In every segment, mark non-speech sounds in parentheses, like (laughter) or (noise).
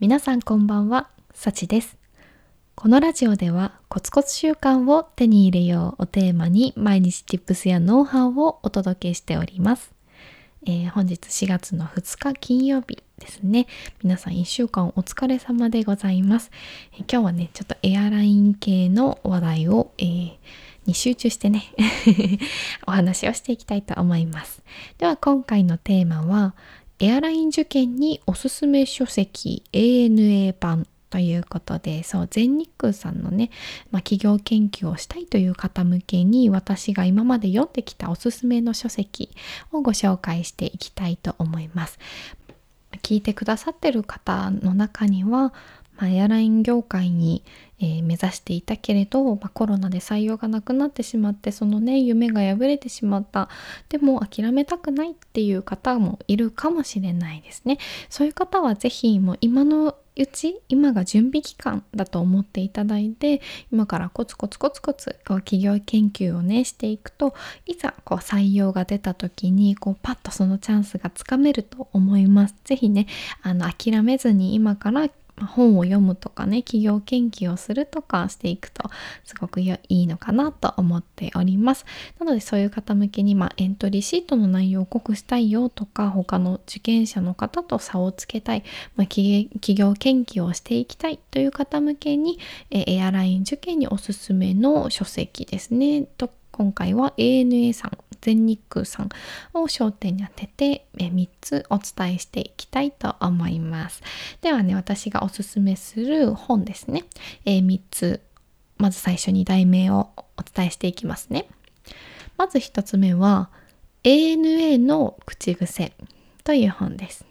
皆さんこんばんは、さちです。このラジオではコツコツ習慣を手に入れようをテーマに毎日 Tips やノウハウをお届けしております。えー、本日4月の2日金曜日ですね。皆さん1週間お疲れ様でございます。えー、今日はね、ちょっとエアライン系の話題を、えー、に集中してね (laughs) お話をしていきたいと思います。では今回のテーマはエアライン受験におすすめ書籍 ANA 版ということで、そう、全日空さんのね、まあ、企業研究をしたいという方向けに、私が今まで読んできたおすすめの書籍をご紹介していきたいと思います。聞いてくださってる方の中には、まあ、エアライン業界に、えー、目指していたけれど、まあ、コロナで採用がなくなってしまってそのね夢が破れてしまったでも諦めたくないっていう方もいるかもしれないですねそういう方は是非もう今のうち今が準備期間だと思っていただいて今からコツコツコツコツこう企業研究をねしていくといざこう採用が出た時にこうパッとそのチャンスがつかめると思います。是非ねあの諦めずに今から本を読むとかね企業研究をするとかしていくとすごくいいのかなと思っております。なのでそういう方向けに、まあ、エントリーシートの内容を濃くしたいよとか他の受験者の方と差をつけたい、まあ、企業研究をしていきたいという方向けにエアライン受験におすすめの書籍ですね。と今回は ANA さん全日空さんを焦点に当てて3つお伝えしていきたいと思います。ではね私がおすすめする本ですね、えー、3つ。まず最初に題名をお伝えしていきますね。まず1つ目は ANA の口癖という本です。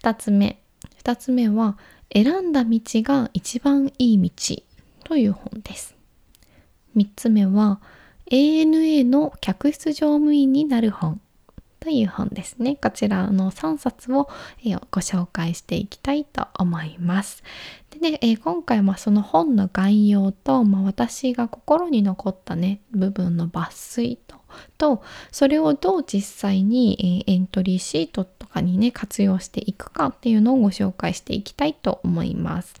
2つ目。2つ目は選んだ道が一番いい道という本です。3つ目は ANA の客室乗務員になる本という本ですね。こちらの3冊をご紹介していきたいと思います。でね、え今回はその本の概要と、まあ、私が心に残ったね部分の抜粋ととそれをどう実際に、えエントリーシートとかにね活用していくかっていうのをご紹介していきたいと思います。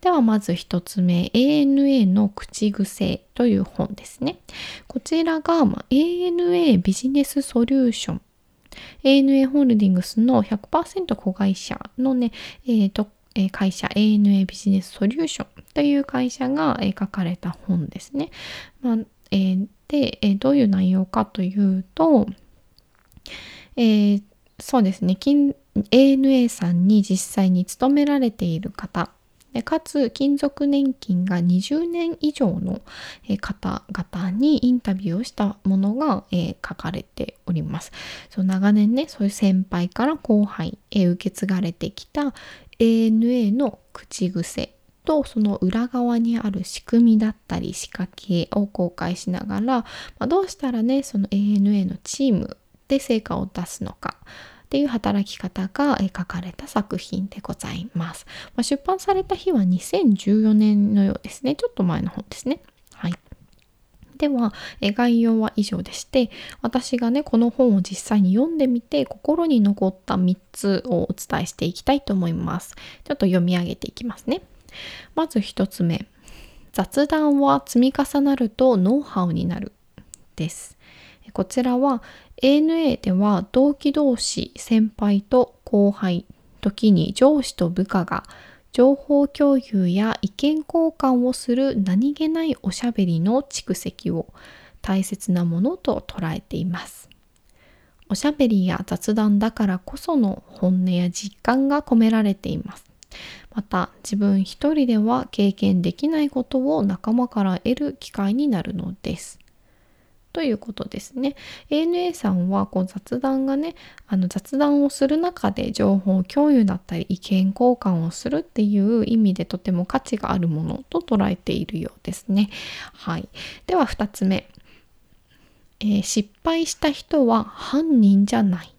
ではまず1つ目 ANA の口癖という本ですね。こちらが、ま ANA ビジネスソリューション ANA ホールディングスの100%子会社のね、えーとえ会社 ANA ビジネスソリューションという会社が、え書かれた本ですね。まあえー、で、えどういう内容かというと、えー、そうですね ANA さんに実際に勤められている方かつ勤続年金が20年以上の方々にインタビューをしたものが、えー、書かれております。そう長年ねそういう先輩から後輩へ受け継がれてきた ANA の口癖とその裏側にある仕組みだったり仕掛けを公開しながら、まあ、どうしたらねその ANA のチームで成果を出すのかっていう働き方が書かれた作品でございます。まあ、出版された日は2014年のようですね。ちょっと前の本ですね。では、え概要は以上でして、私がね、この本を実際に読んでみて、心に残った3つをお伝えしていきたいと思います。ちょっと読み上げていきますね。まず1つ目。雑談は積み重なるとノウハウになる。です。こちらは ANA では同期同士先輩と後輩時に上司と部下が情報共有や意見交換をする何気ないおしゃべりの蓄積を大切なものと捉えています。おしゃべりや雑談だからこその本音や実感が込められています。また自分一人では経験できないことを仲間から得る機会になるのです。ということですね。ANA さんはこう雑談がねあの雑談をする中で情報共有だったり意見交換をするっていう意味でとても価値があるものと捉えているようですね。はい、では2つ目、えー、失敗した人は犯人じゃない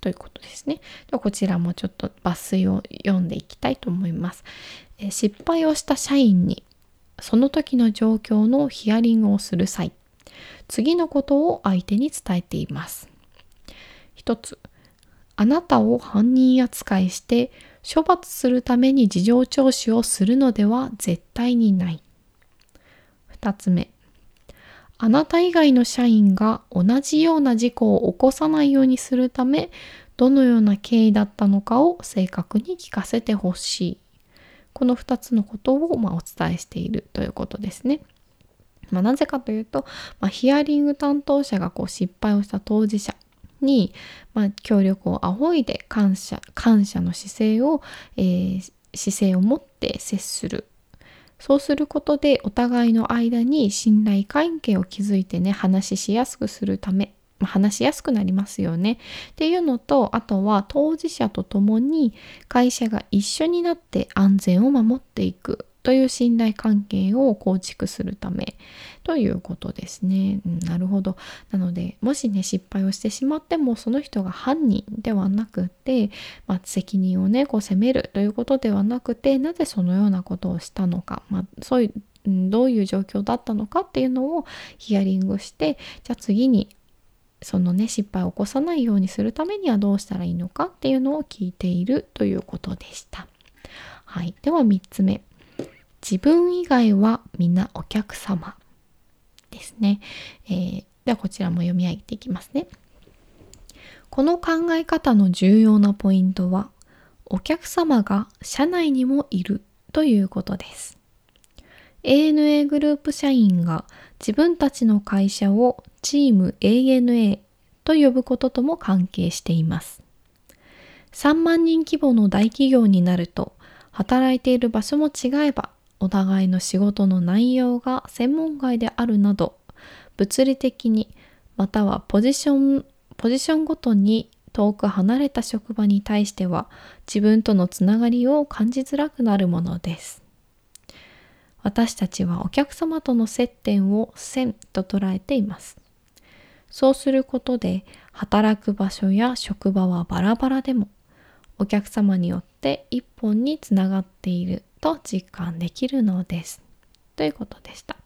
ということですね。ではこちらもちょっと抜粋を読んでいきたいと思います。えー、失敗をした社員にその時の状況のヒアリングをする際次のことを相手に伝えています。一つ、あなたを犯人扱いして処罰するために事情聴取をするのでは絶対にない。2つ目。あなた以外の社員が同じような事故を起こさないようにするため、どのような経緯だったのかを正確に聞かせてほしい。この2つのことをまお伝えしているということですね。まあ、なぜかというと、まあ、ヒアリング担当者がこう失敗をした当事者に、まあ、協力を仰いで感謝感謝の姿勢を、えー、姿勢を持って接する。そうすることでお互いの間に信頼関係を築いてね話ししやすくするため、まあ、話しやすくなりますよね。っていうのとあとは当事者と共に会社が一緒になって安全を守っていく。という信頼関係を構築するためということですね。うん、なるほど。なのでもしね失敗をしてしまってもその人が犯人ではなくて、まあ、責任をねこう責めるということではなくてなぜそのようなことをしたのか、まあ、そういうどういう状況だったのかっていうのをヒアリングしてじゃあ次にそのね失敗を起こさないようにするためにはどうしたらいいのかっていうのを聞いているということでした。はい、では3つ目自分以外は皆お客様ですね。えー、ではこちらも読み上げていきますね。この考え方の重要なポイントは、お客様が社内にもいるということです。ANA グループ社員が自分たちの会社をチーム ANA と呼ぶこととも関係しています。3万人規模の大企業になると働いている場所も違えばお互いの仕事の内容が専門外であるなど物理的にまたはポジションポジションごとに遠く離れた職場に対しては自分とのつながりを感じづらくなるものです。私たちはお客様との接点を線と捉えています。そうすることで働く場所や職場はバラバラでもお客様によって一本につながっている。と実感できるのです。ということでした。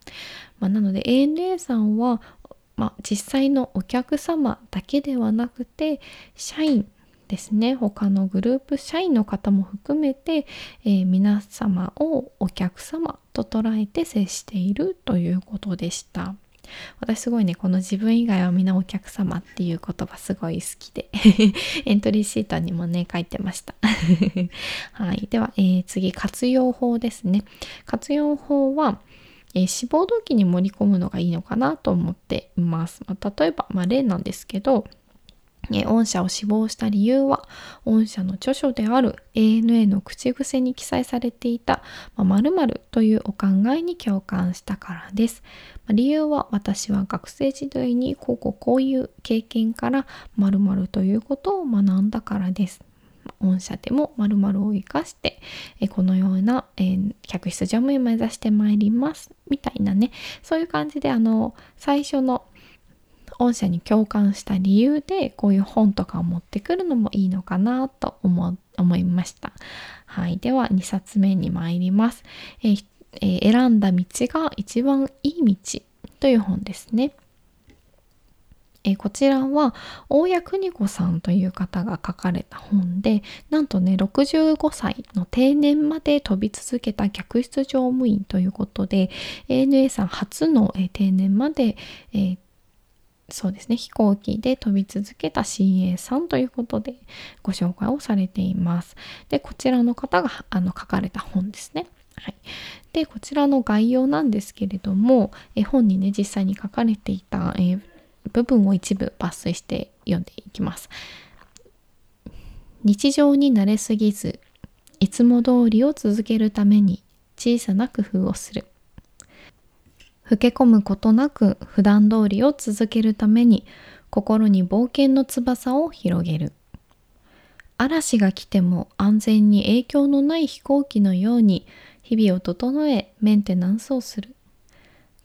まあ、なので ANA さんは、まあ、実際のお客様だけではなくて社員ですね他のグループ社員の方も含めて、えー、皆様をお客様と捉えて接しているということでした。私すごいね、この自分以外は皆お客様っていう言葉すごい好きで (laughs) エントリーシートにもね、書いてました (laughs) はい。では、えー、次、活用法ですね。活用法は、えー、志望動機に盛り込むのがいいのかなと思っています。まあ、例えば、まあ、例なんですけど、御社を死亡した理由は、御社の著書である ANA の口癖に記載されていた〇〇というお考えに共感したからです。理由は私は学生時代にこうこうこういう経験から〇〇ということを学んだからです。御社でも〇〇を生かしてこのような、客室乗務員を目指してまいりますみたいなねそういう感じであの最初の御社に共感した理由でこういう本とかを持ってくるのもいいのかなと思思いました。はい。では2冊目に参ります。えーえー、選んだ道が一番いい道という本ですね。えー、こちらは大谷邦子さんという方が書かれた本でなんとね65歳の定年まで飛び続けた客室乗務員ということで ANA さん初の、えー、定年まで、えーそうですね飛行機で飛び続けた CA さんということでご紹介をされています。でこちらの方があの書かれた本ですね。はい、でこちらの概要なんですけれどもえ本にね実際に書かれていた、え部分を一部抜粋して読んでいきます。日常に慣れすぎずいつも通りを続けるために小さな工夫をする。老け込むことなく普段通りを続けるために心に冒険の翼を広げる。嵐が来ても安全に影響のない飛行機のように日々を整えメンテナンスをする。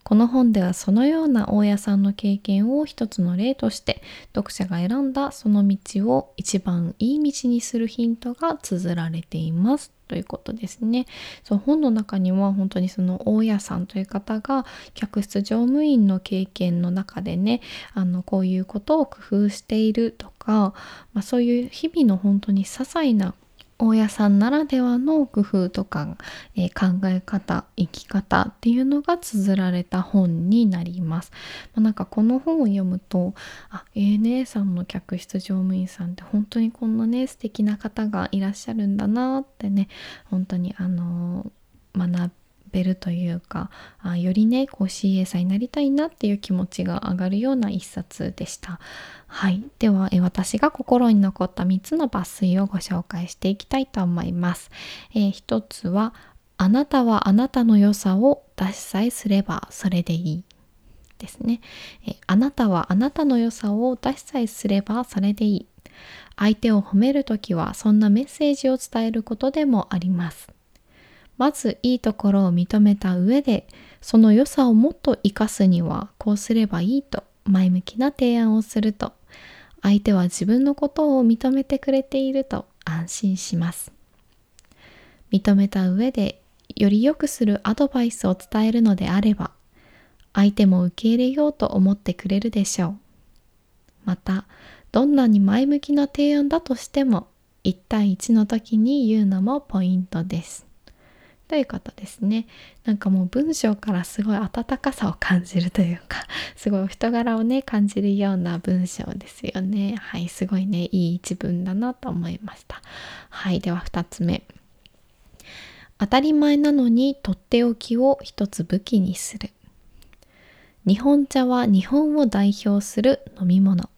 この本ではそのような大家さんの経験を一つの例として読者が選んだその道を一番いい道にするヒントが綴られています。ということですね。そう本の中には本当にその大家さんという方が客室乗務員の経験の中でねあのこういうことを工夫しているとか、まあ、そういう日々の本当に些細な大家さんならではの工夫とか、えー、考え方生き方っていうのが綴られた本になります。まあ、なんかこの本を読むとあ ANA さんの客室乗務員さんって本当にこんなね素敵な方がいらっしゃるんだなってね本当にあの学べるというかあよりねこう CA さんになりたいなっていう気持ちが上がるような一冊でした。はい、ではえ私が心に残った3つの抜粋をご紹介していきたいと思います。えー、1つはあなたはあなたの良さを出しさえすればそれでいい。ですね、えあなたはあなたの良さを出しさえすればそれでいい。相手を褒めるときはそんなメッセージを伝えることでもあります。まずいいところを認めた上でその良さをもっと生かすにはこうすればいいと前向きな提案をすると相手は自分のことを認めてくれていると安心します。認めた上でより良くするアドバイスを伝えるのであれば相手も受け入れようと思ってくれるでしょう。またどんなに前向きな提案だとしても1対1の時に言うのもポイントです。ということですね。なんかもう文章からすごい温かさを感じるというか、(laughs) すごい人柄をね、感じるような文章ですよね。はい、すごいね、いい一文だなと思いました。はい、では2つ目。当たり前なのにとっておきを一つ武器にする。日本茶は日本を代表する飲み物。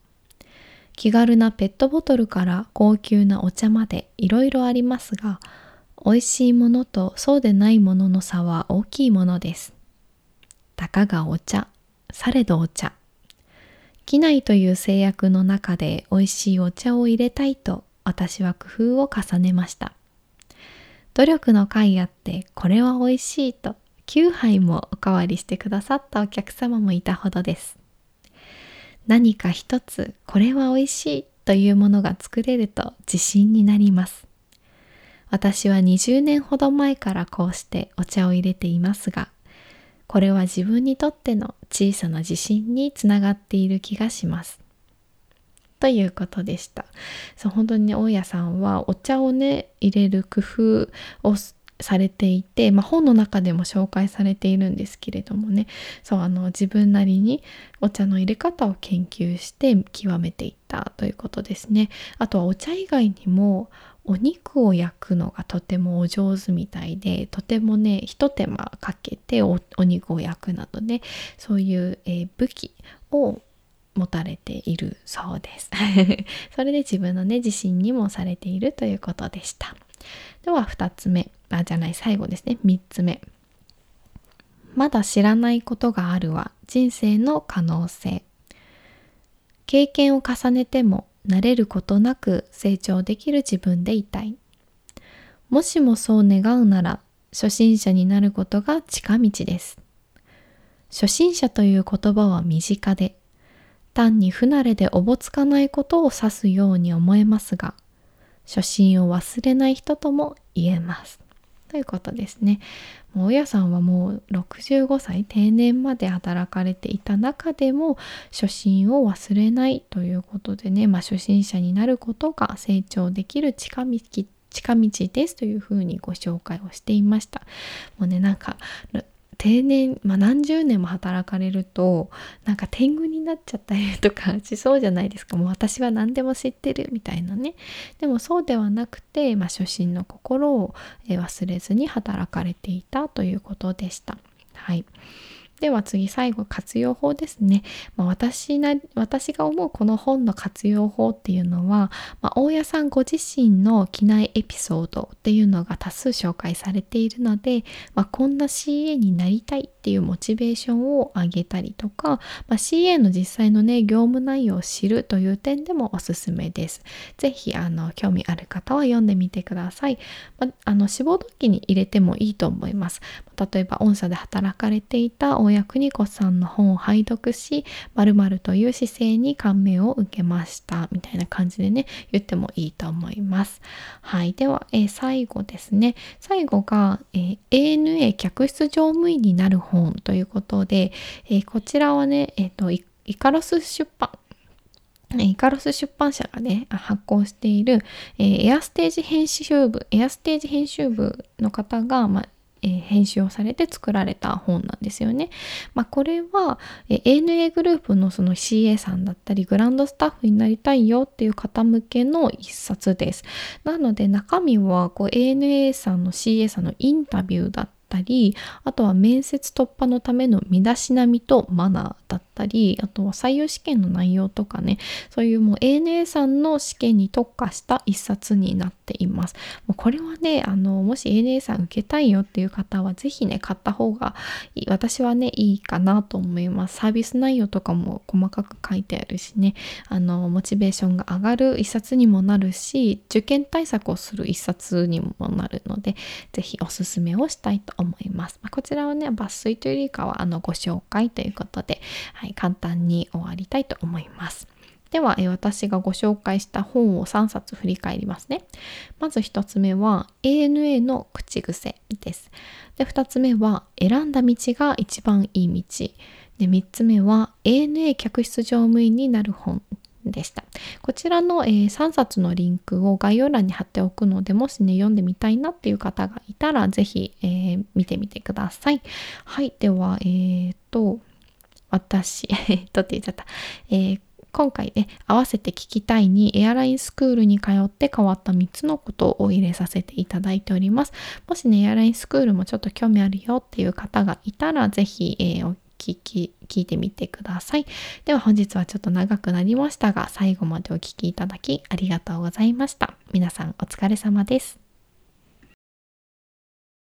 気軽なペットボトルから高級なお茶までいろいろありますが、美味しいものとそうでないものの差は大きいものです。たかがお茶、されどお茶。機内という制約の中で美味しいお茶を入れたいと私は工夫を重ねました。努力の甲あってこれは美味しいと9杯もおかわりしてくださったお客様もいたほどです。何か一つこれは美味しいというものが作れると自信になります。私は20年ほど前からこうしてお茶を入れていますが、これは自分にとっての小さな自信につながっている気がします。ということでした。そう本当にね、大家さんはお茶をね、入れる工夫をされていて、まあ、本の中でも紹介されているんですけれどもねそうあの自分なりにお茶の入れ方を研究して極めていったということですね。あとはお茶以外にもお肉を焼くのがとてもお上手みたいでとてもねひと手間かけてお肉を焼くなどねそういう、えー、武器を持たれているそうです。(laughs) それで自分のね自信にもされているということでした。では2つ目。あじゃない最後ですね。3つ目。まだ知らないことがあるは人生の可能性。経験を重ねても慣れることなく成長できる自分でいたい。もしもそう願うなら、初心者になることが近道です。初心者という言葉は身近で、単に不慣れでおぼつかないことを指すように思えますが、初心を忘れない人とも言えます。ということですね。大家さんはもう65歳定年まで働かれていた中でも初心を忘れないということでね、まあ、初心者になることが成長できる近道近道ですというふうにご紹介をしていました。もうねなんか定年、まあ、何十年も働かれるとなんか天狗になっちゃったりとか (laughs) しそうじゃないですか。もう私は何でも知ってるみたいなね。でもそうではなくて、まあ、初心の心を忘れずに働かれていたということでした。はい。では次最後活用法ですね。まあ、私な私が思うこの本の活用法っていうのは、まあ、大家さんご自身の機内エピソードっていうのが多数紹介されているので、まあ、こんな CA になりたいっていうモチベーションを上げたりとか、まあ、CA の実際のね業務内容を知るという点でもおすすめです。ぜひあの興味ある方は読んでみてください。まあ、あの志望動機に入れてもいいと思います。例えば御社で働かれていた大谷邦子さんの本を拝読し〇〇という姿勢に感銘を受けましたみたいな感じでね言ってもいいと思います。はい。では、えー、最後ですね。最後が、えー、ANA 客室乗務員になる本ということで、えー、こちらはね、えーと、イカロス出版。イカロス出版社がね、発行している、えー、エアステージ編集部、エアステージ編集部の方が、まあ、えー、編集をされて作られた本なんですよね。まあ、これは、えー、ANA グループのその CA さんだったりグランドスタッフになりたいよっていう方向けの一冊です。なので中身はこう ANA さんの CA さんのインタビューだったりあとは面接突破のための身だしなみとマナーだったりあとは採用試験の内容とかねそういうもう ANA さんの試験に特化した一冊になっています。もうこれはねあのもし ANA さん受けたいよっていう方は是非ね買った方がいい。私はねいいかなと思います。サービス内容とかも細かく書いてあるしね。あのモチベーションが上がる一冊にもなるし受験対策をする一冊にもなるので是非おすすめをしたいと思います、まあ、こちらはね抜粋というよりかはあのご紹介ということで、はい。はい、簡単に終わりたいと思います。では、え私がご紹介した本を3冊振り返りますね。まず1つ目は ANA の口癖です。で、2つ目は選んだ道が一番いい道。で、3つ目は ANA 客室乗務員になる本でした。こちらの、えー、3冊のリンクを概要欄に貼っておくので、もしね、読んでみたいなっていう方がいたら、ぜひ、えー、見てみてください。はい、では、えー、っと、私、えっとって言っちゃった。えー今回ね、合わせて聞きたいにエアラインスクールに通って変わった3つのことを入れさせていただいております。もしね、エアラインスクールもちょっと興味あるよっていう方がいたら、ぜひ、えー、お聞き、聞いてみてください。では本日はちょっと長くなりましたが、最後までお聴きいただきありがとうございました。皆さんお疲れ様です。